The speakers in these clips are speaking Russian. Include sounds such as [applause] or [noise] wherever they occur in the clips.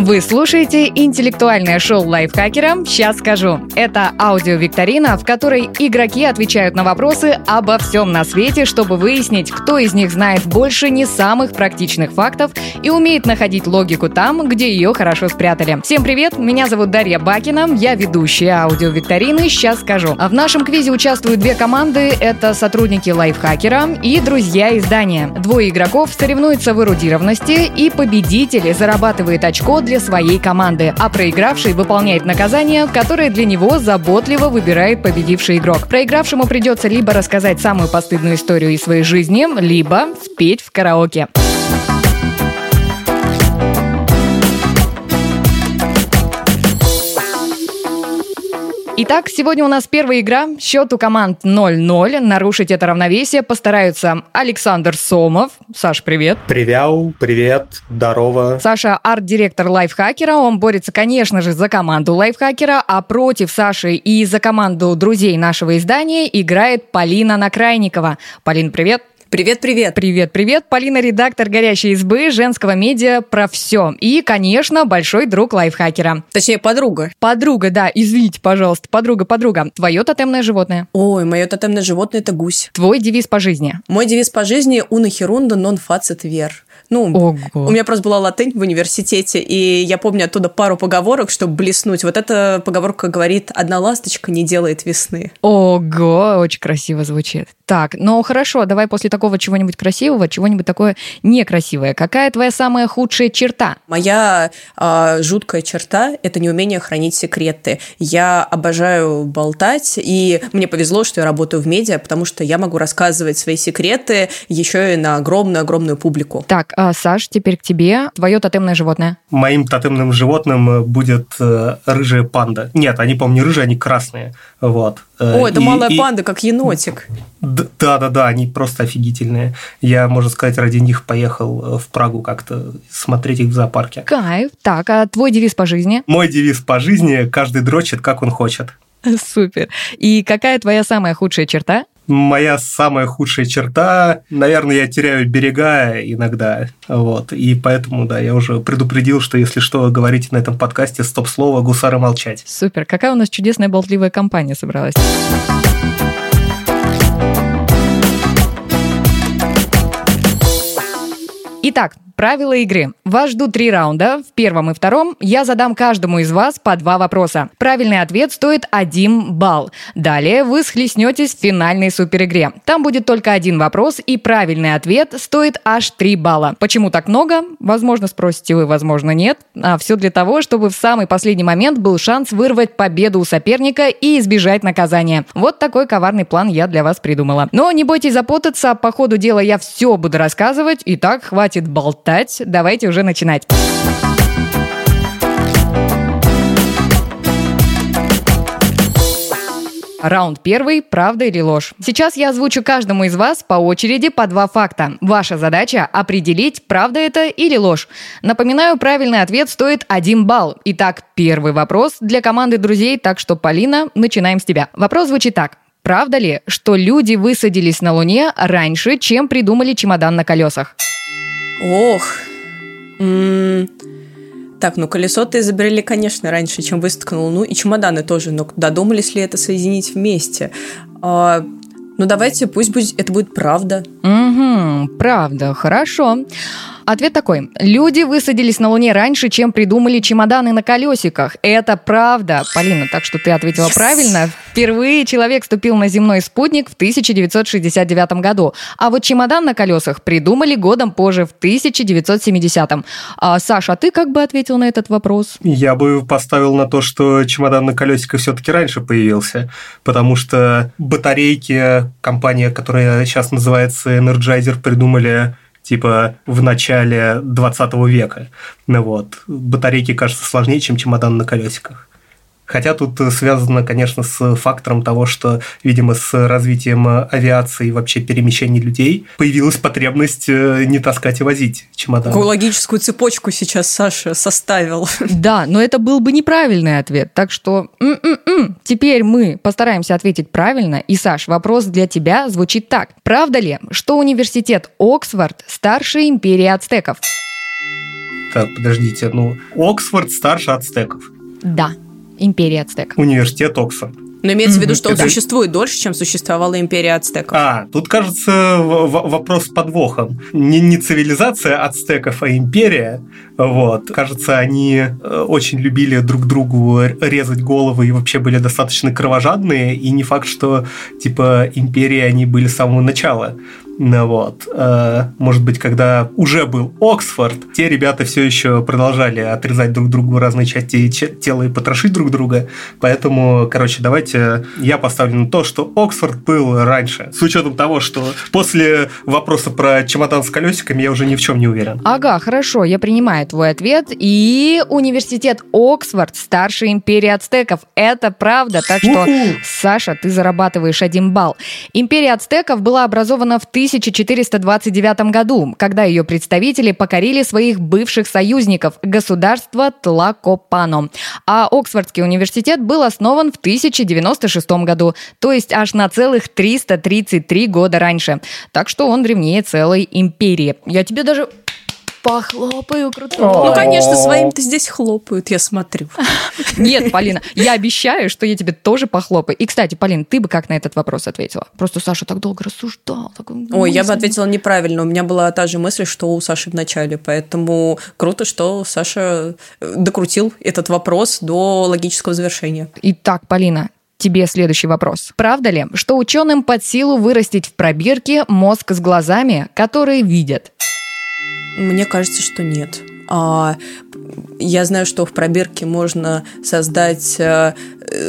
Вы слушаете интеллектуальное шоу лайфхакера «Сейчас скажу». Это аудиовикторина, в которой игроки отвечают на вопросы обо всем на свете, чтобы выяснить, кто из них знает больше не самых практичных фактов и умеет находить логику там, где ее хорошо спрятали. Всем привет, меня зовут Дарья Бакина, я ведущая аудиовикторины «Сейчас скажу». А в нашем квизе участвуют две команды, это сотрудники лайфхакера и друзья издания. Двое игроков соревнуются в эрудированности, и победитель зарабатывает очко для своей команды, а проигравший выполняет наказание, которое для него заботливо выбирает победивший игрок. Проигравшему придется либо рассказать самую постыдную историю из своей жизни, либо спеть в караоке. Итак, сегодня у нас первая игра. Счет у команд 0-0. Нарушить это равновесие постараются Александр Сомов. Саш, привет. Привет, привет, здорово. Саша арт-директор лайфхакера. Он борется, конечно же, за команду лайфхакера, а против Саши и за команду друзей нашего издания играет Полина Накрайникова. Полин, привет. Привет-привет. Привет-привет. Полина, редактор «Горящей избы», женского медиа про все. И, конечно, большой друг лайфхакера. Точнее, подруга. Подруга, да, извините, пожалуйста. Подруга-подруга. Твое тотемное животное. Ой, мое тотемное животное – это гусь. Твой девиз по жизни. Мой девиз по жизни – унахерунда нон фацит вер. Ну, Ого. у меня просто была латынь в университете, и я помню оттуда пару поговорок, чтобы блеснуть. Вот эта поговорка говорит «одна ласточка не делает весны». Ого, очень красиво звучит. Так, ну хорошо, давай после такого чего-нибудь красивого, чего-нибудь такое некрасивое. Какая твоя самая худшая черта? Моя э, жуткая черта – это неумение хранить секреты. Я обожаю болтать, и мне повезло, что я работаю в медиа, потому что я могу рассказывать свои секреты еще и на огромную-огромную публику. Так, а, Саш, теперь к тебе. Твое тотемное животное. Моим тотемным животным э, будет э, рыжая панда. Нет, они, по-моему, не рыжие, они красные. Вот. Э, О, это и, малая и... панда, как енотик. Да-да-да, они просто офигительные. Я, можно сказать, ради них поехал в Прагу как-то смотреть их в зоопарке. Кайф. Так, а твой девиз по жизни? Мой девиз по жизни – каждый дрочит, как он хочет. [laughs] Супер. И какая твоя самая худшая черта? моя самая худшая черта, наверное, я теряю берега иногда, вот, и поэтому, да, я уже предупредил, что если что говорите на этом подкасте, стоп-слово, гусары молчать. Супер, какая у нас чудесная болтливая компания собралась. Итак, Правила игры. Вас ждут три раунда. В первом и втором я задам каждому из вас по два вопроса. Правильный ответ стоит один балл. Далее вы схлестнетесь в финальной суперигре. Там будет только один вопрос, и правильный ответ стоит аж три балла. Почему так много? Возможно, спросите вы, возможно, нет. А все для того, чтобы в самый последний момент был шанс вырвать победу у соперника и избежать наказания. Вот такой коварный план я для вас придумала. Но не бойтесь запутаться, по ходу дела я все буду рассказывать. Итак, хватит болтать болтать. Давайте уже начинать. Раунд первый – правда или ложь. Сейчас я озвучу каждому из вас по очереди по два факта. Ваша задача – определить, правда это или ложь. Напоминаю, правильный ответ стоит один балл. Итак, первый вопрос для команды друзей, так что, Полина, начинаем с тебя. Вопрос звучит так. Правда ли, что люди высадились на Луне раньше, чем придумали чемодан на колесах? Ох. М-м- так, ну колесо-то изобрели, конечно, раньше, чем высадка на Луну, и чемоданы тоже, но додумались ли это соединить вместе? А, ну давайте, пусть будет, это будет правда. Угу, правда, хорошо. Ответ такой. Люди высадились на Луне раньше, чем придумали чемоданы на колесиках. Это правда. Полина, так что ты ответила yes. правильно. Впервые человек ступил на земной спутник в 1969 году. А вот чемодан на колесах придумали годом позже, в 1970. А, Саша, а ты как бы ответил на этот вопрос? Я бы поставил на то, что чемодан на колесиках все-таки раньше появился, потому что батарейки, компания, которая сейчас называется Energizer, придумали типа в начале 20 века. Ну вот. Батарейки кажется сложнее, чем чемодан на колесиках. Хотя тут связано, конечно, с фактором того, что, видимо, с развитием авиации и вообще перемещения людей появилась потребность э, не таскать и возить чемодан. Какую логическую цепочку сейчас Саша составил. [laughs] Да, но это был бы неправильный ответ. Так что м-м-м. теперь мы постараемся ответить правильно. И, Саш, вопрос для тебя звучит так. Правда ли, что университет Оксфорд старше империи ацтеков? Так, подождите, ну, Оксфорд старше ацтеков. Да, империя ацтеков. Университет Оксфорд. Но имеется в виду, что он Это- существует дольше, чем существовала империя ацтеков. А, тут, кажется, вопрос с подвохом. Не, не цивилизация ацтеков, а империя. Вот. Кажется, они э, очень любили друг другу резать головы и вообще были достаточно кровожадные. И не факт, что, типа, империи они были с самого начала. Ну вот. Э, Может быть, когда уже был Оксфорд, те ребята все еще продолжали отрезать друг другу разные части тела и потрошить друг друга. Поэтому, короче, давайте я поставлю на то, что Оксфорд был раньше. С учетом того, что после вопроса про чемодан с колесиками я уже ни в чем не уверен. Ага, хорошо, я принимаю твой ответ. И университет Оксфорд старше империи ацтеков. Это правда, так что, Уху! Саша, ты зарабатываешь один балл. Империя ацтеков была образована в 1429 году, когда ее представители покорили своих бывших союзников, государство Тлакопано. А Оксфордский университет был основан в 1096 году, то есть аж на целых 333 года раньше. Так что он древнее целой империи. Я тебе даже похлопаю круто. Ну, конечно, своим-то здесь хлопают, я смотрю. [laughs] Нет, Полина, я обещаю, что я тебе тоже похлопаю. И, кстати, Полин, ты бы как на этот вопрос ответила? Просто Саша так долго рассуждал. такой Ой, я бы ответила неправильно. У меня была та же мысль, что у Саши в начале. Поэтому круто, что Саша э, докрутил этот вопрос до логического завершения. Итак, Полина, тебе следующий вопрос. Правда ли, что ученым под силу вырастить в пробирке мозг с глазами, которые видят? Мне кажется, что нет. А, я знаю, что в пробирке можно создать э,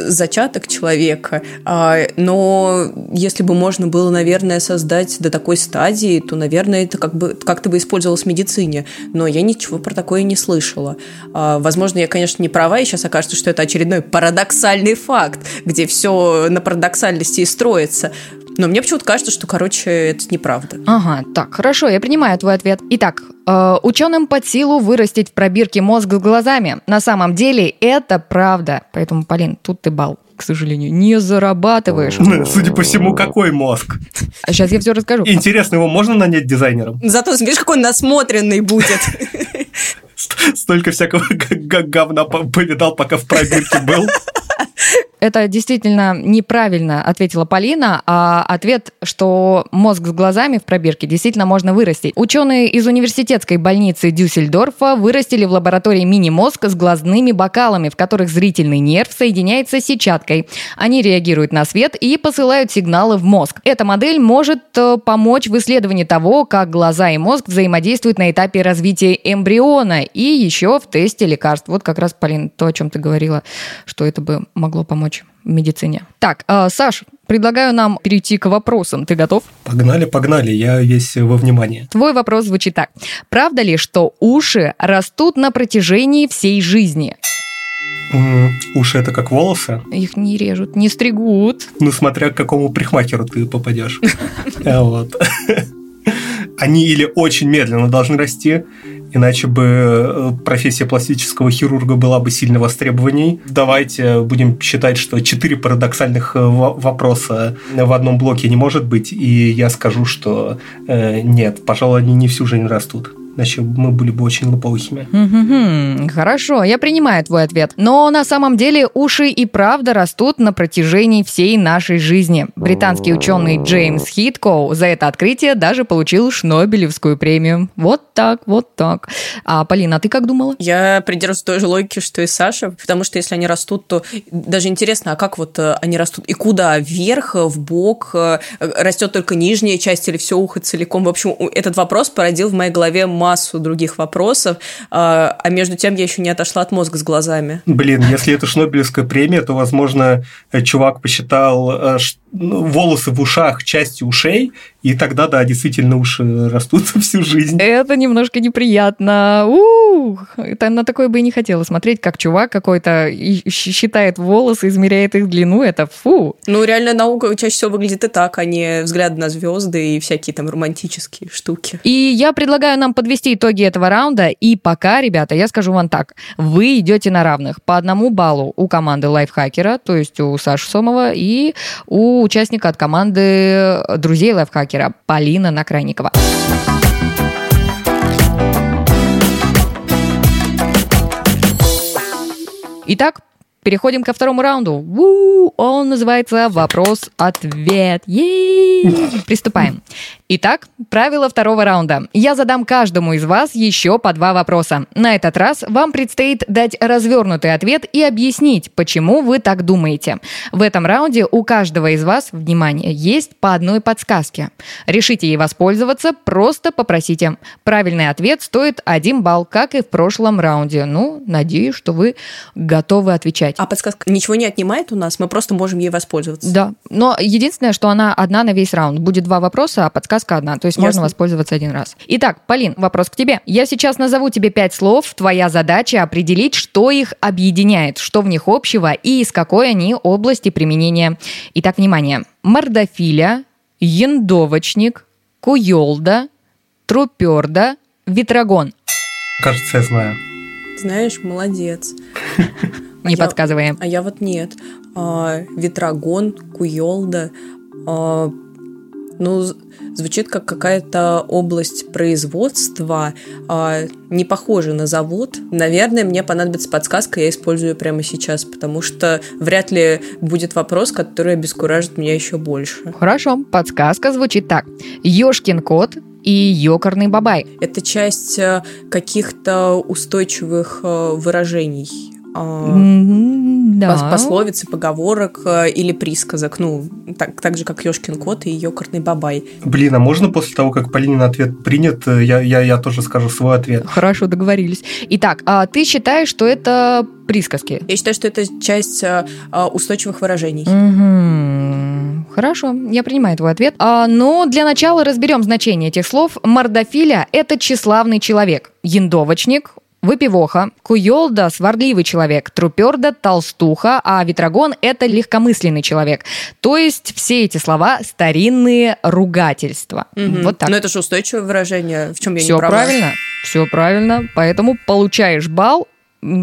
зачаток человека, а, но если бы можно было, наверное, создать до такой стадии, то, наверное, это как бы как-то бы использовалось в медицине. Но я ничего про такое не слышала. А, возможно, я, конечно, не права, и сейчас окажется, что это очередной парадоксальный факт, где все на парадоксальности и строится. Но мне почему-то кажется, что, короче, это неправда. Ага, так, хорошо, я принимаю твой ответ. Итак, э, ученым под силу вырастить в пробирке мозг с глазами. На самом деле это правда. Поэтому, Полин, тут ты бал, к сожалению, не зарабатываешь. Судя по всему, какой мозг? А сейчас я все расскажу. Интересно, его можно нанять дизайнером? Зато, смотришь, какой он насмотренный будет. Ст- Столько всякого говна по- повидал, пока в пробирке был. Это действительно неправильно ответила Полина, а ответ, что мозг с глазами в пробирке действительно можно вырастить. Ученые из университетской больницы Дюссельдорфа вырастили в лаборатории мини-мозг с глазными бокалами, в которых зрительный нерв соединяется с сетчаткой. Они реагируют на свет и посылают сигналы в мозг. Эта модель может э, помочь в исследовании того, как глаза и мозг взаимодействуют на этапе развития эмбриона и еще в тесте лекарств. Вот как раз, Полин, то, о чем ты говорила, что это бы могло помочь в медицине. Так, э, Саш, предлагаю нам перейти к вопросам. Ты готов? Погнали, погнали, я весь во внимании. Твой вопрос звучит так. Правда ли, что уши растут на протяжении всей жизни? Уши это как волосы? Их не режут, не стригут. Ну, смотря к какому парикмахеру ты попадешь. А [laughs] Вот. Они или очень медленно должны расти, иначе бы э, профессия пластического хирурга была бы сильно востребованней. Давайте будем считать, что четыре парадоксальных э, во- вопроса в одном блоке не может быть, и я скажу, что э, нет, пожалуй, они не всю жизнь растут. Иначе мы были бы очень лопоухими. Хорошо, я принимаю твой ответ. Но на самом деле уши и правда растут на протяжении всей нашей жизни. Британский ученый Джеймс Хиткоу за это открытие даже получил Шнобелевскую премию. Вот так, вот так. А, Полина, а ты как думала? Я придерживаюсь той же логики, что и Саша, потому что если они растут, то даже интересно, а как вот э, они растут и куда? Вверх, э, в бок, э, растет только нижняя часть или все ухо целиком? В общем, этот вопрос породил в моей голове массу других вопросов, а а между тем я еще не отошла от мозга с глазами. Блин, если это Шнобелевская премия, то, возможно, э, чувак посчитал э, ш- ну, волосы в ушах частью ушей, и тогда, да, действительно уши растут [laughs] всю жизнь. Это немножко неприятно. Ух, это на такое бы и не хотела смотреть, как чувак какой-то считает волосы, измеряет их длину. Это фу. Ну, реальная наука чаще всего выглядит и так, а не взгляд на звезды и всякие там романтические штуки. И я предлагаю нам подвести итоги этого раунда. И пока, ребята, я скажу вам так. Вы идете на равных. По одному баллу у команды лайфхакера, то есть у Саши Сомова, и у участника от команды э, друзей лайфхакера Полина Накрайникова. Итак, переходим ко второму раунду. У-у-у, он называется «Вопрос-ответ». Приступаем. Итак, правило второго раунда. Я задам каждому из вас еще по два вопроса. На этот раз вам предстоит дать развернутый ответ и объяснить, почему вы так думаете. В этом раунде у каждого из вас, внимание, есть по одной подсказке. Решите ей воспользоваться, просто попросите. Правильный ответ стоит один балл, как и в прошлом раунде. Ну, надеюсь, что вы готовы отвечать. А подсказка ничего не отнимает у нас, мы просто можем ей воспользоваться. Да, но единственное, что она одна на весь раунд. Будет два вопроса, а подсказка подсказка одна, то есть Ясно. можно воспользоваться один раз. Итак, Полин, вопрос к тебе. Я сейчас назову тебе пять слов. Твоя задача определить, что их объединяет, что в них общего и из какой они области применения. Итак, внимание. Мордофиля, яндовочник, куйолда, труперда, ветрогон. Кажется, я знаю. Знаешь, молодец. [laughs] Не а подсказываем. А я вот нет. А, ветрогон, куйолда. Ну, звучит как какая-то область производства, а, не похоже на завод. Наверное, мне понадобится подсказка, я использую прямо сейчас, потому что вряд ли будет вопрос, который обескуражит меня еще больше. Хорошо, подсказка звучит так. Ёшкин кот и ёкарный бабай. Это часть э, каких-то устойчивых э, выражений. Mm-hmm, да. пословицы, поговорок э, или присказок. Ну, так, так же, как Ёшкин кот и ёкарный бабай. Блин, а можно после того, как Полинин ответ принят, э, я, я, я тоже скажу свой ответ? Хорошо, договорились. Итак, а ты считаешь, что это присказки? Я считаю, что это часть а, устойчивых выражений. Угу. Хорошо, я принимаю твой ответ. А, но для начала разберем значение этих слов. Мордофиля – это тщеславный человек. Яндовочник Выпивоха, Куйолда – сварливый человек, Труперда – толстуха, а Ветрогон – это легкомысленный человек. То есть все эти слова – старинные ругательства. Угу. Вот так. Но это же устойчивое выражение, в чем я все не права. правильно, все правильно. Поэтому получаешь балл,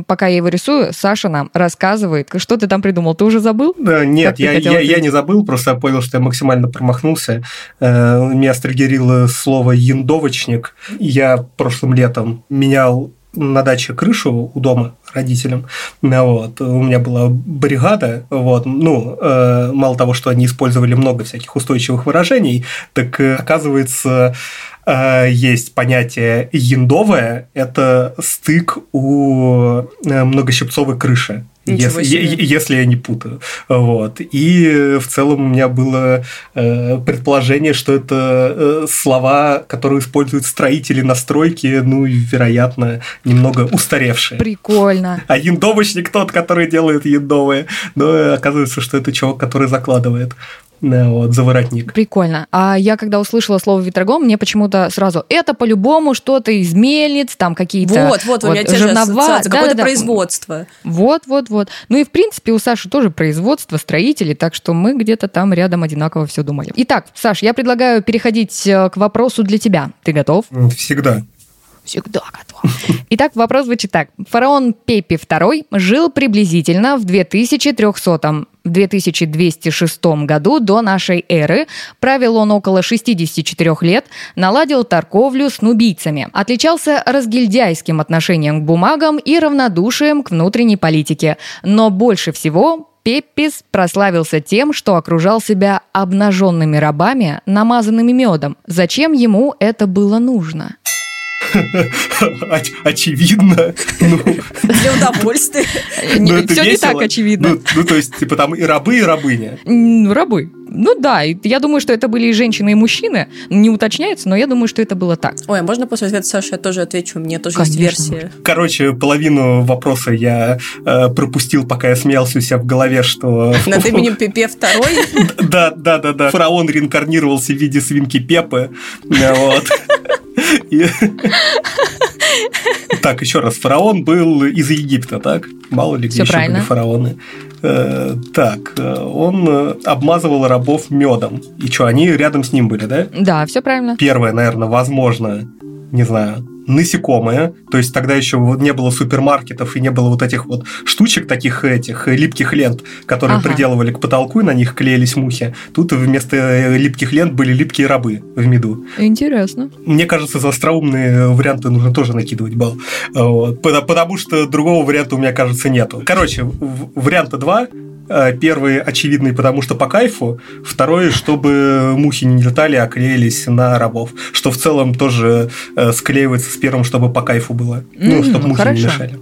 пока я его рисую, Саша нам рассказывает. Что ты там придумал? Ты уже забыл? Да, нет, я, я, я не забыл, просто понял, что я максимально промахнулся. Э, меня стригерило слово «яндовочник». Я прошлым летом менял на даче крышу у дома родителям. Вот. У меня была бригада. Вот. Ну, э, мало того, что они использовали много всяких устойчивых выражений, так э, оказывается, э, есть понятие яндовое. Это стык у э, многощипцовой крыши если, если я не путаю. Вот. И в целом у меня было э, предположение, что это э, слова, которые используют строители на стройке, ну и, вероятно, немного устаревшие. Прикольно. А яндовочник тот, который делает яндовые. Но оказывается, что это чувак, который закладывает. Да, вот, заворотник. Прикольно. А я когда услышала слово ветрогон, мне почему-то сразу это по-любому что-то из мельниц, там какие-то Вот, вот, вот у меня те же да, какое-то да, производство. Вот, вот, вот. Ну и в принципе у Саши тоже производство, строители, так что мы где-то там рядом одинаково все думали. Итак, Саш, я предлагаю переходить э, к вопросу для тебя. Ты готов? Всегда. Всегда готов. [laughs] Итак, вопрос звучит так. Фараон Пепи II жил приблизительно в 2300 в 2206 году до нашей эры. Правил он около 64 лет, наладил торговлю с нубийцами. Отличался разгильдяйским отношением к бумагам и равнодушием к внутренней политике. Но больше всего Пеппис прославился тем, что окружал себя обнаженными рабами, намазанными медом. Зачем ему это было нужно? [laughs] очевидно. Ну, Для удовольствия. Ну, Все не так очевидно. Ну, ну, то есть, типа, там и рабы, и рабыня. Рабы. Ну да, я думаю, что это были и женщины, и мужчины. Не уточняется, но я думаю, что это было так. Ой, а можно после ответа Саши я тоже отвечу? Мне тоже Конечно. есть версия. Короче, половину вопроса я э, пропустил, пока я смеялся у себя в голове, что... [laughs] Над именем [laughs] Пепе второй? Да, да, да, да. Фараон реинкарнировался в виде свинки Пепы. Вот. Так, еще раз, фараон был из Египта, так? Мало ли где еще были фараоны. Э, так, э, он обмазывал рабов медом. И что, они рядом с ним были, да? Да, все правильно. Первое, наверное, возможно, не знаю, насекомые, то есть тогда еще не было супермаркетов и не было вот этих вот штучек таких этих липких лент, которые ага. приделывали к потолку и на них клеились мухи. Тут вместо липких лент были липкие рабы в меду. Интересно. Мне кажется, за остроумные варианты нужно тоже накидывать балл. Вот. Потому что другого варианта у меня, кажется, нету. Короче, варианта два Э, первый очевидный, потому что по кайфу. Второй, чтобы мухи не летали, а клеились на рабов. Что в целом тоже э, склеивается с первым, чтобы по кайфу было. Ну, чтобы мухи хорошо. не мешали.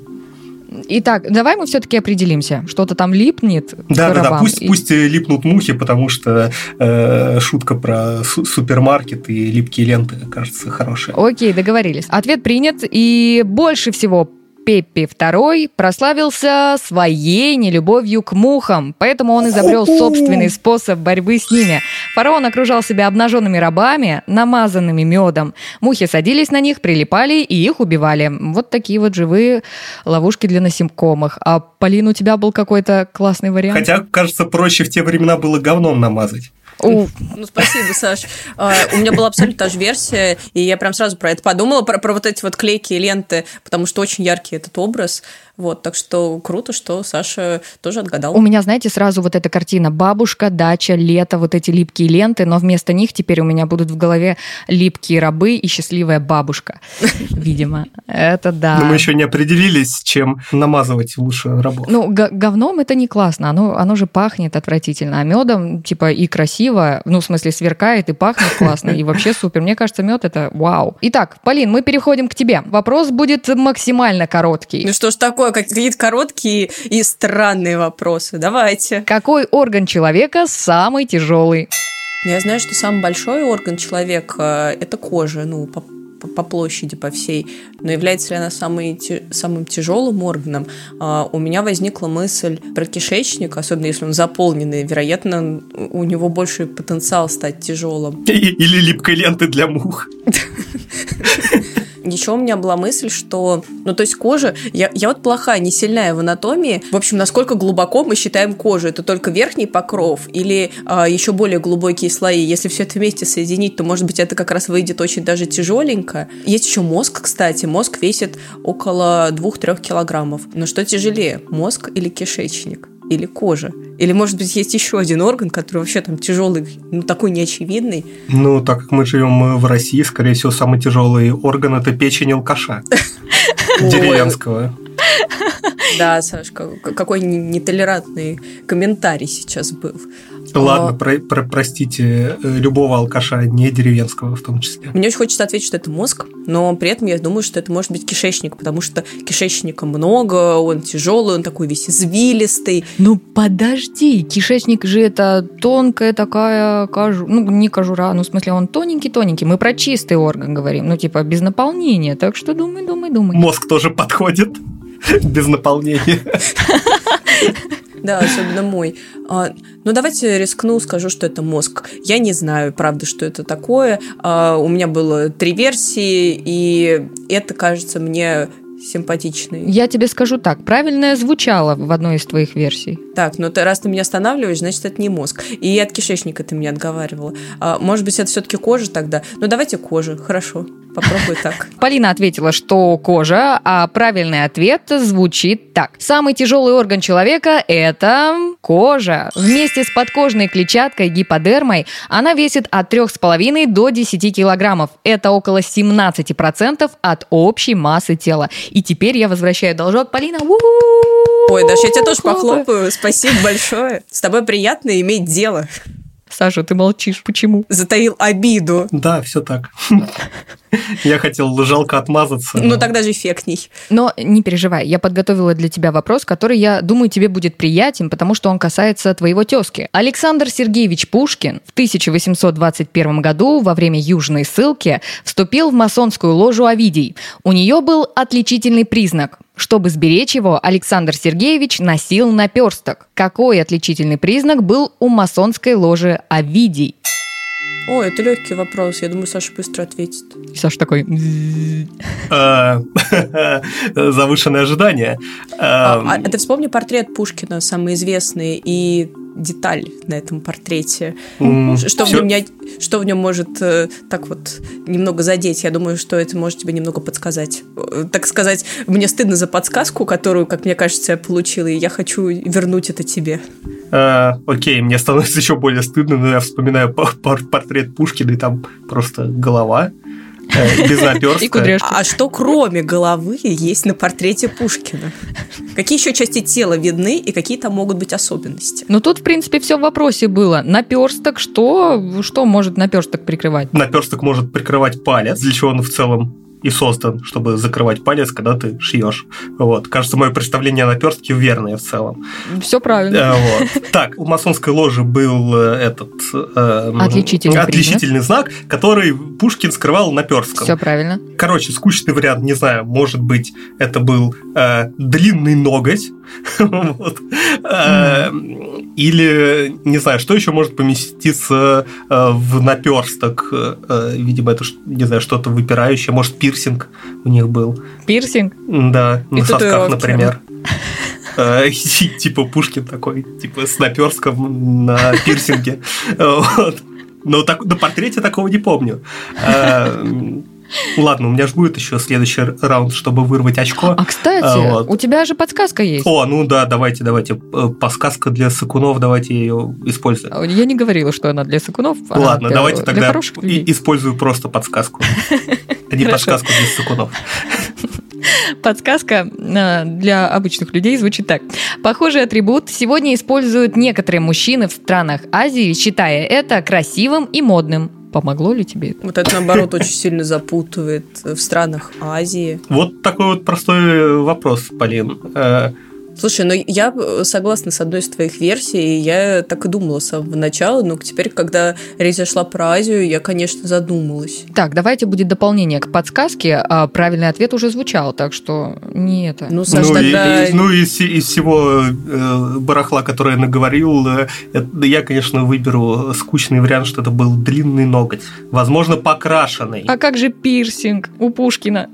Итак, давай мы все-таки определимся. Что-то там липнет. Да, да, да. Пусть, и... пусть липнут мухи, потому что э, шутка про су- супермаркет и липкие ленты, кажется, хорошая. Окей, договорились. Ответ принят. И больше всего Пеппи II прославился своей нелюбовью к мухам, поэтому он изобрел собственный способ борьбы с ними. Фараон окружал себя обнаженными рабами, намазанными медом. Мухи садились на них, прилипали и их убивали. Вот такие вот живые ловушки для насекомых. А, Полин, у тебя был какой-то классный вариант? Хотя, кажется, проще в те времена было говном намазать. Ну, спасибо, Саш. А, у меня была абсолютно та же версия, и я прям сразу про это подумала, про, про вот эти вот клейки и ленты, потому что очень яркий этот образ. Вот, так что круто, что Саша тоже отгадал. У меня, знаете, сразу вот эта картина бабушка, дача, лето, вот эти липкие ленты, но вместо них теперь у меня будут в голове липкие рабы и счастливая бабушка. [laughs] Видимо, это да. Но мы еще не определились, чем намазывать лучше работу. Ну, говном это не классно, оно, оно же пахнет отвратительно, а медом, типа, и красиво, ну, в смысле, сверкает и пахнет классно, и вообще супер. Мне кажется, мед это вау. Итак, Полин, мы переходим к тебе. Вопрос будет максимально короткий. Ну что ж такое? какие-то короткие и странные вопросы. Давайте. Какой орган человека самый тяжелый? Я знаю, что самый большой орган человека – это кожа, ну, по, по площади, по всей. Но является ли она самый, самым тяжелым органом? А, у меня возникла мысль про кишечник, особенно если он заполненный. Вероятно, у него больше потенциал стать тяжелым. [laughs] Или липкой ленты для мух. [laughs] Еще у меня была мысль, что, ну, то есть кожа, я, я вот плохая, не сильная в анатомии. В общем, насколько глубоко мы считаем кожу? Это только верхний покров или а, еще более глубокие слои? Если все это вместе соединить, то, может быть, это как раз выйдет очень даже тяжеленько. Есть еще мозг, кстати. Мозг весит около 2-3 килограммов. Но что тяжелее, мозг или кишечник? Или кожа? Или, может быть, есть еще один орган, который вообще там тяжелый, ну, такой неочевидный? Ну, так как мы живем в России, скорее всего, самый тяжелый орган – это печень алкаша [laughs] деревенского. Да, Сашка, какой нетолерантный комментарий сейчас был. Ладно, про, про, простите, э, любого алкаша, не деревенского в том числе. Мне очень хочется ответить, что это мозг, но при этом я думаю, что это может быть кишечник, потому что кишечника много, он тяжелый, он такой весь извилистый. Ну подожди, кишечник же это тонкая такая кожура, ну не кожура, ну в смысле он тоненький-тоненький. Мы про чистый орган говорим, ну типа без наполнения, так что думай, думай, думай. Мозг тоже подходит [laughs] без наполнения. [laughs] Да, особенно мой. А, ну, давайте рискну, скажу, что это мозг. Я не знаю, правда, что это такое. А, у меня было три версии, и это кажется мне симпатичный. Я тебе скажу так, правильное звучало в одной из твоих версий. Так, ну ты, раз ты меня останавливаешь, значит, это не мозг. И от кишечника ты меня отговаривала. А, может быть, это все-таки кожа тогда? Ну, давайте кожа, хорошо. Попробуй так. [laughs] Полина ответила, что кожа, а правильный ответ звучит так. Самый тяжелый орган человека – это кожа. Вместе с подкожной клетчаткой гиподермой она весит от 3,5 до 10 килограммов. Это около 17% от общей массы тела. И теперь я возвращаю должок. Полина, Ой, Даша, я тебя тоже похлопаю. Спасибо большое. С тобой приятно иметь дело. Саша, ты молчишь. Почему? Затаил обиду. Да, все так. [laughs] Я хотел жалко отмазаться. Ну, тогда же эффектней. Но не переживай, я подготовила для тебя вопрос, который, я думаю, тебе будет приятен, потому что он касается твоего тезки. Александр Сергеевич Пушкин в 1821 году во время Южной ссылки вступил в масонскую ложу Овидий. У нее был отличительный признак чтобы сберечь его, Александр Сергеевич носил наперсток. Какой отличительный признак был у масонской ложи Овидий? О, это легкий вопрос. Я думаю, Саша быстро ответит. Саша такой... А, [laughs] завышенное ожидание. А, а ты вспомни портрет Пушкина, самый известный, и деталь на этом портрете. М, Что в, всё- нем, не- что в нем может э, так вот немного задеть? Я думаю, что это может тебе немного подсказать. Э, Так сказать, мне стыдно за подсказку, которую, как мне кажется, я получила, и я хочу вернуть это тебе. Э, окей, мне становится еще более стыдно, но я вспоминаю по- пор- портрет Пушкина, и там просто голова без наперстка. И кудряшки. А что кроме головы есть на портрете Пушкина? Какие еще части тела видны и какие там могут быть особенности? Ну тут, в принципе, все в вопросе было. Наперсток, что, что может наперсток прикрывать? Наперсток может прикрывать палец, для чего он в целом и создан, чтобы закрывать палец, когда ты шьешь. Вот. Кажется, мое представление о наперстке верное в целом. Все правильно. Э, вот. Так, у масонской ложи был э, этот э, Отличительный отличительный знак, который Пушкин скрывал наперстком. Все правильно. Короче, скучный вариант, не знаю, может быть, это был э, длинный ноготь. [laughs] Вот. Э, Или, не знаю, что еще может поместиться в наперсток. Видимо, это, не знаю, что-то выпирающее. Может, пирсинг у них был. Пирсинг. Да, на И сосках, татуировки. например. [laughs] И Типа Пушкин такой, типа с наперстком на пирсинге. [laughs] Но на портрете такого не помню. Э, Ладно, у меня же будет еще следующий раунд, чтобы вырвать очко. А, кстати, А, вот. у тебя же подсказка есть. О, ну да, давайте, давайте. Подсказка для сыкунов, давайте ее использую. Я не говорила, что она для сыкунов. она Ладно, для- давайте для тогда и- использую просто подсказку. [laughs] Не подсказку для сыкунов. [laughs] Подсказка э, для обычных людей звучит так. Похожий атрибут сегодня используют некоторые мужчины в странах Азии, считая это красивым и модным. Помогло ли тебе это? Вот это, наоборот, [laughs] очень сильно запутывает в странах Азии. Вот такой вот простой вопрос, Полин. Слушай, ну я э, согласна с одной из твоих версий, и я так и думала с самого начала, но теперь, когда речь зашла про Азию, я, конечно, задумалась. Так, давайте будет дополнение к подсказке. А правильный ответ уже звучал, так что не это. Ну, Саш, ну, и- тогда... и- ну, из, из всего э, барахла, которое я наговорил, э, это- я, конечно, выберу скучный вариант, что это был длинный ноготь. Возможно, покрашенный. А как же пирсинг у Пушкина?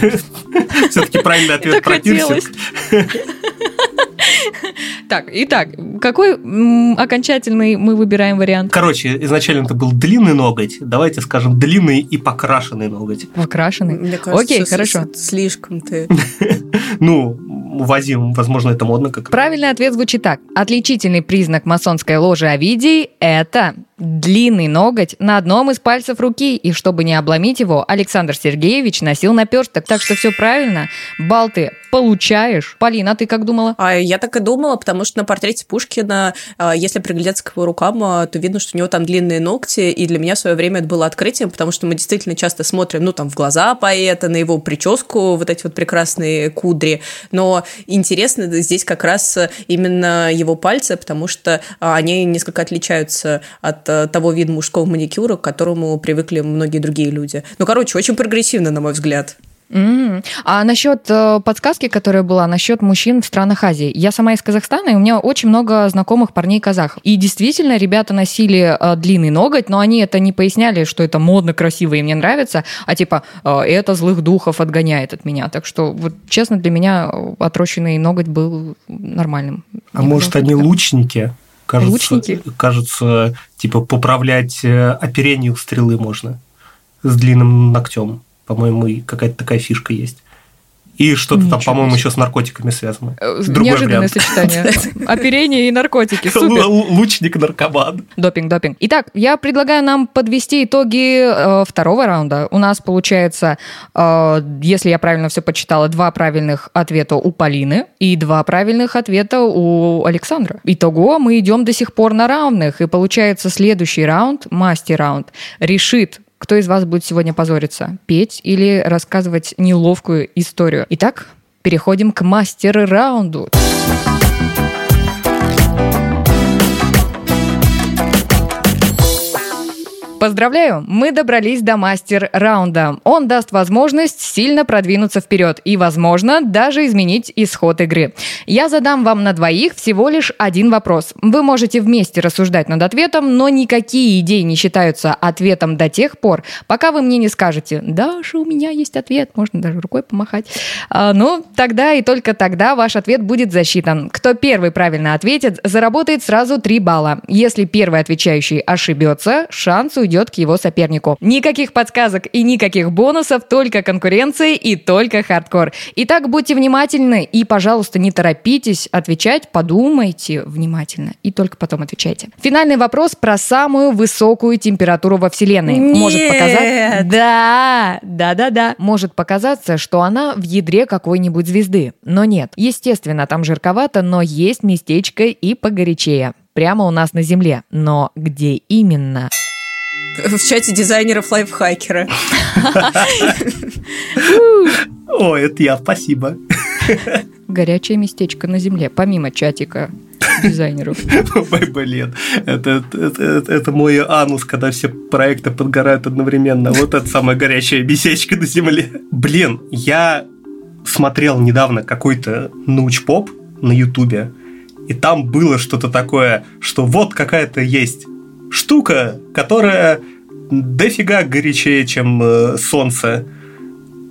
[laughs] Все-таки правильный ответ про пирсинг. [laughs] Так, итак, какой окончательный мы выбираем вариант? Короче, изначально это был длинный ноготь. Давайте скажем длинный и покрашенный ноготь. Покрашенный. Мне кажется, Окей, хорошо. слишком ты. [laughs] Ну, Вадим, возможно, это модно как Правильный ответ звучит так. Отличительный признак масонской ложи Овидий – это длинный ноготь на одном из пальцев руки. И чтобы не обломить его, Александр Сергеевич носил наперсток. Так что все правильно. Бал ты получаешь. Полина, а ты как думала? А я так и думала, потому что на портрете Пушкина, а, если приглядеться к его рукам, а, то видно, что у него там длинные ногти, и для меня в свое время это было открытием, потому что мы действительно часто смотрим, ну, там, в глаза поэта, на его прическу, вот эти вот прекрасные кудри, но интересно здесь как раз именно его пальцы, потому что они несколько отличаются от того вида мужского маникюра, к которому привыкли многие другие люди. Ну, короче, очень прогрессивно, на мой взгляд. М. А насчет э, подсказки, которая была насчет мужчин в странах Азии. Я сама из Казахстана, и у меня очень много знакомых парней казахов. И действительно, ребята носили э, длинный ноготь, но они это не поясняли, что это модно, красиво и мне нравится, а типа э, это злых духов отгоняет от меня. Так что, вот честно, для меня э, отрощенный ноготь был нормальным. А может, они лучники? Кажется, Лучники? Кажется, типа поправлять э, оперение у стрелы можно с длинным ногтем. По-моему, какая-то такая фишка есть. И что-то там, по-моему, еще с наркотиками связано. Э, Другой Неожиданное вариант. сочетание. [laughs] Оперение и наркотики. Супер. Лучник-наркоман. Допинг, допинг. Итак, я предлагаю нам подвести итоги э, второго раунда. У нас получается, э, если я правильно все почитала, два правильных ответа у Полины и два правильных ответа у Александра. Итого мы идем до сих пор на равных. И получается следующий раунд, мастер-раунд, решит, кто из вас будет сегодня позориться, петь или рассказывать неловкую историю. Итак, переходим к мастер-раунду. Поздравляю, мы добрались до мастер-раунда. Он даст возможность сильно продвинуться вперед и, возможно, даже изменить исход игры. Я задам вам на двоих всего лишь один вопрос. Вы можете вместе рассуждать над ответом, но никакие идеи не считаются ответом до тех пор, пока вы мне не скажете «Даша, у меня есть ответ», можно даже рукой помахать. А, ну, тогда и только тогда ваш ответ будет засчитан. Кто первый правильно ответит, заработает сразу 3 балла. Если первый отвечающий ошибется, шанс у уйдет к его сопернику. Никаких подсказок и никаких бонусов, только конкуренция и только хардкор. Итак, будьте внимательны и, пожалуйста, не торопитесь отвечать, подумайте внимательно и только потом отвечайте. Финальный вопрос про самую высокую температуру во Вселенной. Нет. Может показаться... Да, да, да, да. Может показаться, что она в ядре какой-нибудь звезды. Но нет. Естественно, там жарковато, но есть местечко и погорячее прямо у нас на Земле. Но где именно? В чате дизайнеров лайфхакера. [laughs] О, это я, спасибо. Горячее местечко на земле, помимо чатика дизайнеров. [laughs] Блин, это, это, это, это мой анус, когда все проекты подгорают одновременно. Вот это самое горячее местечко на земле. Блин, я смотрел недавно какой-то научпоп на ютубе, и там было что-то такое, что вот какая-то есть штука, которая дофига горячее, чем э, Солнце.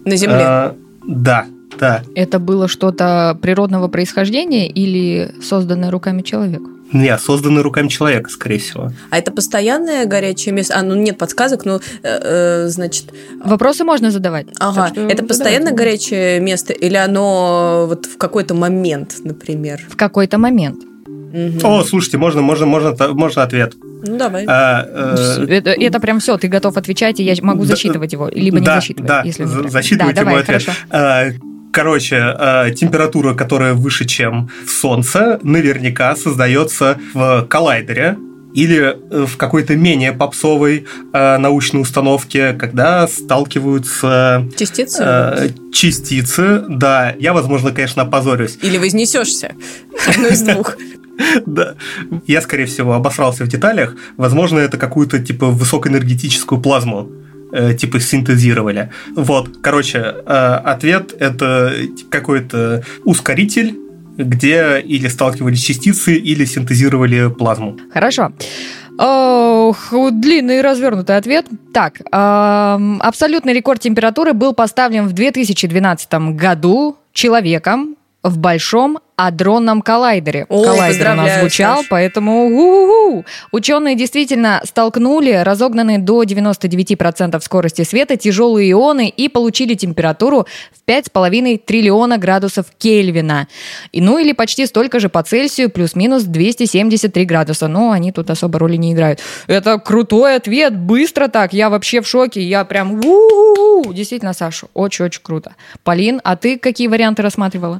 На Земле. А, да, да. Это было что-то природного происхождения или созданное руками человека? Не, созданное руками человека, скорее всего. А это постоянное горячее место? А, ну нет подсказок, ну, э, э, значит... Вопросы можно задавать. Ага, это постоянно горячее место или оно вот в какой-то момент, например? В какой-то момент. Угу. О, слушайте, можно, можно, можно, можно ответ. Ну, давай. А, э, это, это прям все, ты готов отвечать, и я могу да, засчитывать его, либо да, не засчитывать. Да, если засчитывайте да, мой давай, ответ. Хорошо. А, короче, а, температура, которая выше, чем в Солнце, наверняка создается в коллайдере, или в какой-то менее попсовой э, научной установке, когда сталкиваются частицы, э, частицы, да, я, возможно, конечно, опозорюсь. Или вознесешься, [laughs] одно из двух. Да. Я, скорее всего, обосрался в деталях. Возможно, это какую-то, типа, высокоэнергетическую плазму э, типа синтезировали. Вот, короче, э, ответ это какой-то ускоритель, где или сталкивались частицы, или синтезировали плазму. Хорошо. Ох, длинный и развернутый ответ. Так, э, абсолютный рекорд температуры был поставлен в 2012 году человеком в Большом адронном коллайдере. О, Коллайдер у нас звучал, Саш. поэтому у-у-у. ученые действительно столкнули разогнанные до 99% скорости света тяжелые ионы и получили температуру в 5,5 триллиона градусов Кельвина. И, ну или почти столько же по Цельсию, плюс-минус 273 градуса. Но они тут особо роли не играют. Это крутой ответ, быстро так, я вообще в шоке, я прям у-у-у. Действительно, Саша, очень-очень круто. Полин, а ты какие варианты рассматривала?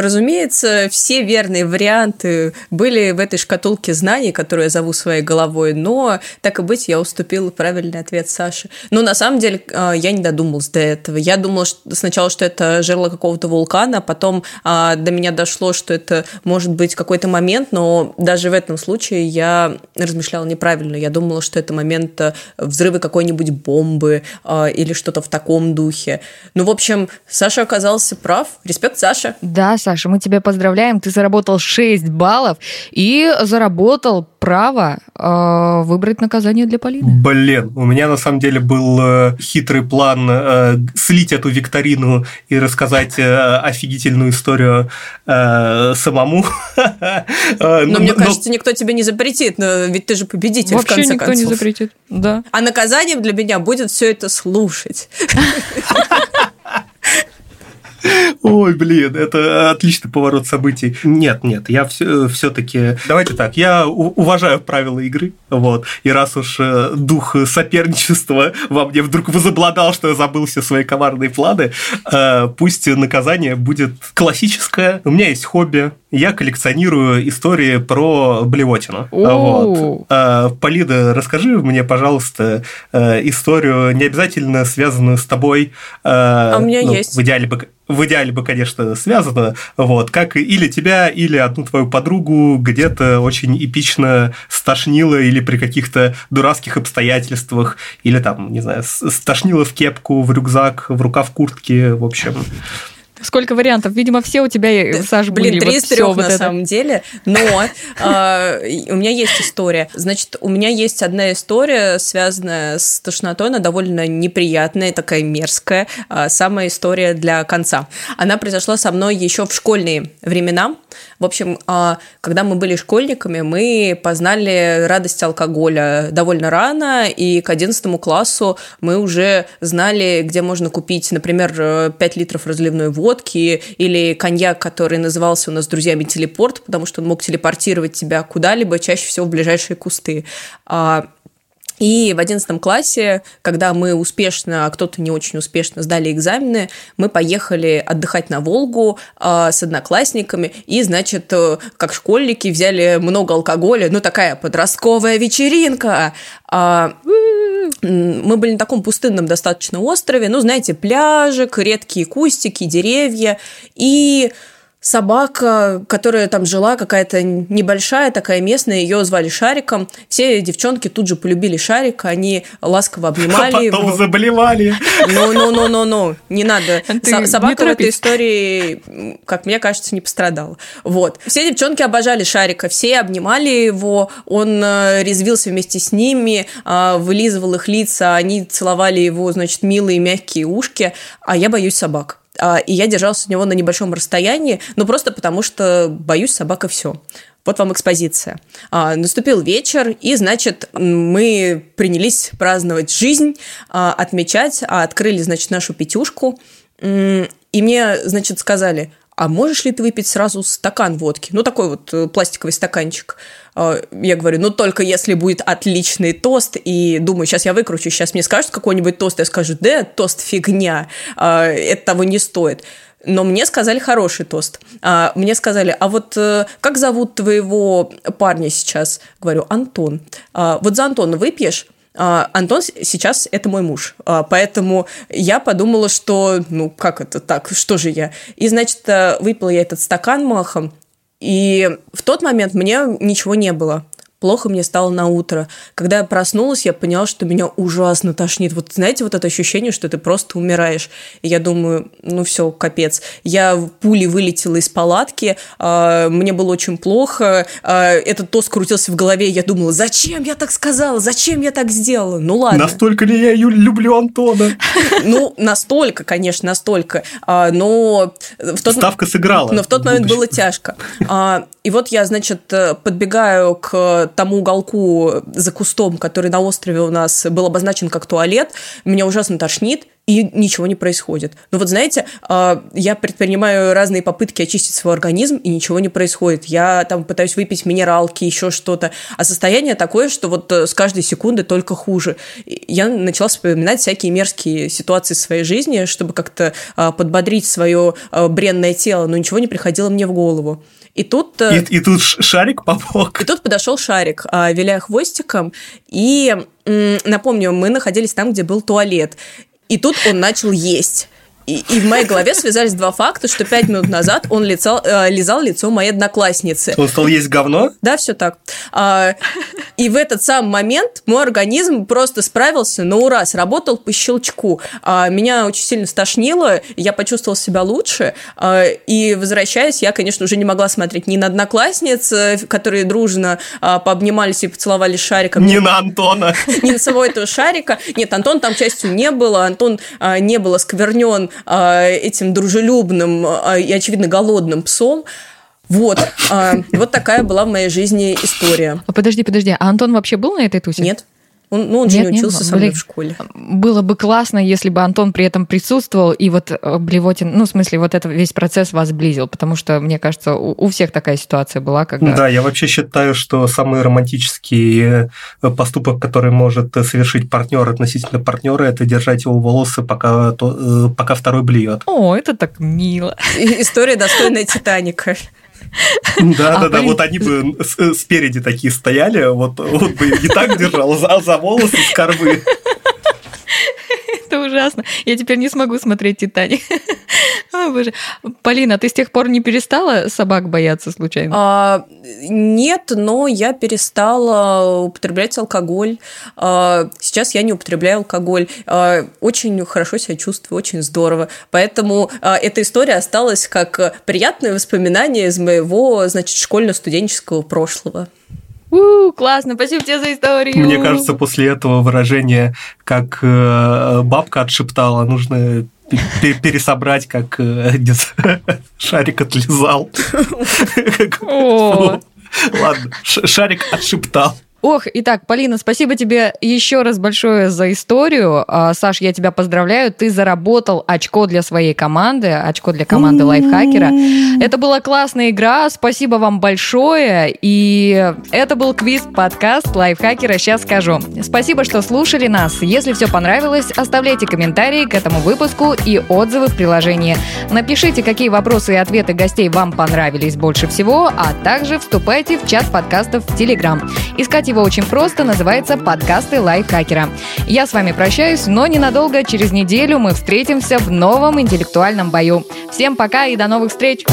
Разумеется, все верные варианты были в этой шкатулке знаний, которую я зову своей головой, но, так и быть, я уступила правильный ответ Саше. Но на самом деле а, я не додумалась до этого. Я думала что сначала, что это жерло какого-то вулкана, а потом а, до меня дошло, что это может быть какой-то момент, но даже в этом случае я размышляла неправильно. Я думала, что это момент а, взрыва какой-нибудь бомбы а, или что-то в таком духе. Ну, в общем, Саша оказался прав. Респект, Саша. Да, Саша, мы тебя поздравляем. Ты заработал 6 баллов и заработал право э, выбрать наказание для Полины. Блин, у меня на самом деле был э, хитрый план э, слить эту викторину и рассказать э, офигительную историю э, самому. [laughs] Э, но, мне кажется, никто тебе не запретит, но ведь ты же победитель Вообще в конце никто концов. не запретит, да. А наказанием для меня будет все это слушать. [laughs] Ой, блин, это отличный поворот событий. Нет, нет, я все, все-таки... Давайте так, я уважаю правила игры, вот, и раз уж э, дух соперничества во мне вдруг возобладал, что я забыл все свои коварные планы, э, пусть наказание будет классическое. У меня есть хобби, я коллекционирую истории про блевотину. Вот. Э, Полина, расскажи мне, пожалуйста, историю, не обязательно связанную с тобой. А у меня ну, есть. В идеале бы в идеале бы, конечно, связано, вот, как или тебя, или одну твою подругу где-то очень эпично стошнило или при каких-то дурацких обстоятельствах, или там, не знаю, стошнило в кепку, в рюкзак, в рукав куртки, в общем. Сколько вариантов? Видимо, все у тебя, э, Саш, Блин, были. три вот из трех вот на это. самом деле. Но [laughs] э, у меня есть история. Значит, у меня есть одна история, связанная с тошнотой, она довольно неприятная, такая мерзкая. Э, самая история для конца. Она произошла со мной еще в школьные времена. В общем, э, когда мы были школьниками, мы познали радость алкоголя довольно рано, и к 11 классу мы уже знали, где можно купить, например, 5 литров разливной водки или коньяк, который назывался у нас с друзьями телепорт, потому что он мог телепортировать тебя куда-либо, чаще всего в ближайшие кусты. А, и в одиннадцатом классе, когда мы успешно, а кто-то не очень успешно сдали экзамены, мы поехали отдыхать на Волгу э, с одноклассниками, и, значит, э, как школьники взяли много алкоголя, ну, такая подростковая вечеринка. Э, мы были на таком пустынном достаточно острове, ну, знаете, пляжик, редкие кустики, деревья, и собака, которая там жила, какая-то небольшая, такая местная, ее звали Шариком. Все девчонки тут же полюбили Шарика, они ласково обнимали а потом его. заболевали. Ну-ну-ну-ну-ну, не надо. Ты Собака не в этой истории, как мне кажется, не пострадала. Вот. Все девчонки обожали Шарика, все обнимали его, он э, резвился вместе с ними, э, вылизывал их лица, они целовали его, значит, милые мягкие ушки, а я боюсь собак. А, И я держалась от него на небольшом расстоянии, ну просто потому что боюсь собак и все. Вот вам экспозиция. А, наступил вечер, и, значит, мы принялись праздновать жизнь, а, отмечать, а, открыли, значит, нашу пятюшку. И мне, значит, сказали, а можешь ли ты выпить сразу стакан водки? Ну, такой вот э, пластиковый стаканчик. А, Я говорю, ну, только если будет отличный тост, и думаю, сейчас я выкручу, сейчас мне скажут какой-нибудь тост, я скажу, да, тост фигня, а, это того не стоит. Но мне сказали хороший тост. А, Мне сказали, а вот э, как зовут твоего парня сейчас? Говорю, Антон. «А, Вот за Антона выпьешь? А, Антон сейчас это мой муж, А, поэтому я подумала, что, ну, как это так, что же я? И, значит, э, выпила я этот стакан махом, и в тот момент мне ничего не было. Плохо мне стало на утро. Когда я проснулась, я поняла, что меня ужасно тошнит. Вот знаете, вот это ощущение, что ты просто умираешь. И я думаю, ну все, капец. Я в пуле вылетела из палатки, а, мне было очень плохо, а, этот тост крутился в голове, я думала, зачем я так сказала, зачем я так сделала? Ну ладно. Настолько ли я люблю Антона? Ну, настолько, конечно, настолько. А, но в тот Ставка сыграла. но в тот момент было тяжко. И вот я, значит, э, подбегаю к тому уголку за кустом, который на острове у нас был обозначен как туалет. Меня ужасно тошнит, и ничего не происходит. Но вот знаете, а, я предпринимаю разные попытки очистить свой организм, и ничего не происходит. Я там пытаюсь выпить минералки, еще что-то. А состояние такое, что вот э, с каждой секунды только хуже. Я начала вспоминать всякие мерзкие ситуации в своей жизни, чтобы как-то а, подбодрить свое а, бренное тело, но ничего не приходило мне в голову. И тут... э, И, и тут шарик помог. и тут подошел шарик, виляя хвостиком, и напомню, мы находились там, где был туалет. И тут он начал есть. И, и в моей голове связались два факта, что пять минут назад он лицал, э, лизал лицо моей одноклассницы. Он стал есть говно? Да, все так. А, и в этот самый момент мой организм просто справился на ура, сработал по щелчку. А, меня очень сильно стошнило, я почувствовала себя лучше. А, и возвращаясь, я, конечно, уже не могла смотреть ни на одноклассниц, э, которые дружно а, пообнимались и поцеловались шариком, Не на Антона. [laughs] ни на самого этого шарика. Нет, Антон там частью не было. Антон а, не был осквернен а, этим дружелюбным а, и, очевидно, голодным псом. Вот. а, вот такая была в моей жизни история. А Подожди, подожди, а Антон вообще был на этой тусе? Нет. Он, ну, он же Нет, не учился было. со мной Блин. в школе. Было бы классно, если бы Антон при этом присутствовал, и вот э, Блевотин, ну, в смысле, вот этот весь процесс вас сблизил, потому что, мне кажется, у, у всех такая ситуация была, когда... Да, я вообще считаю, что самый романтический э, поступок, который может э, совершить партнер относительно партнера, это держать его волосы, пока, то- пока второй блюет. О, это так мило. История достойная [laughs] Титаника. Да, да, да, вот они бы спереди такие стояли, вот, бы не так держал, а за волосы с корвы. Это ужасно. Я теперь не смогу смотреть «Титаник». [laughs] О, боже. Полина, ты с тех пор не перестала собак бояться случайно? А, нет, но я перестала употреблять алкоголь. А, сейчас я не употребляю алкоголь. А, очень хорошо себя чувствую, очень здорово. Поэтому а, эта история осталась как приятное воспоминание из моего, значит, школьно-студенческого прошлого. У, классно, спасибо тебе за историю. Мне кажется, после этого выражения, как э, бабка отшептала, нужно пересобрать, как э, [laughs] шарик отлезал. [laughs] Ладно, шарик отшептал. Ох, итак, Полина, спасибо тебе еще раз большое за историю. А, Саш, я тебя поздравляю. Ты заработал очко для своей команды, очко для команды лайфхакера. Это была классная игра. Спасибо вам большое. И это был квиз-подкаст лайфхакера. Сейчас скажу. Спасибо, что слушали нас. Если все понравилось, оставляйте комментарии к этому выпуску и отзывы в приложении. Напишите, какие вопросы и ответы гостей вам понравились больше всего, а также вступайте в чат подкастов в Телеграм. Искать его очень просто, называется «Подкасты лайфхакера». Я с вами прощаюсь, но ненадолго, через неделю мы встретимся в новом интеллектуальном бою. Всем пока и до новых встреч!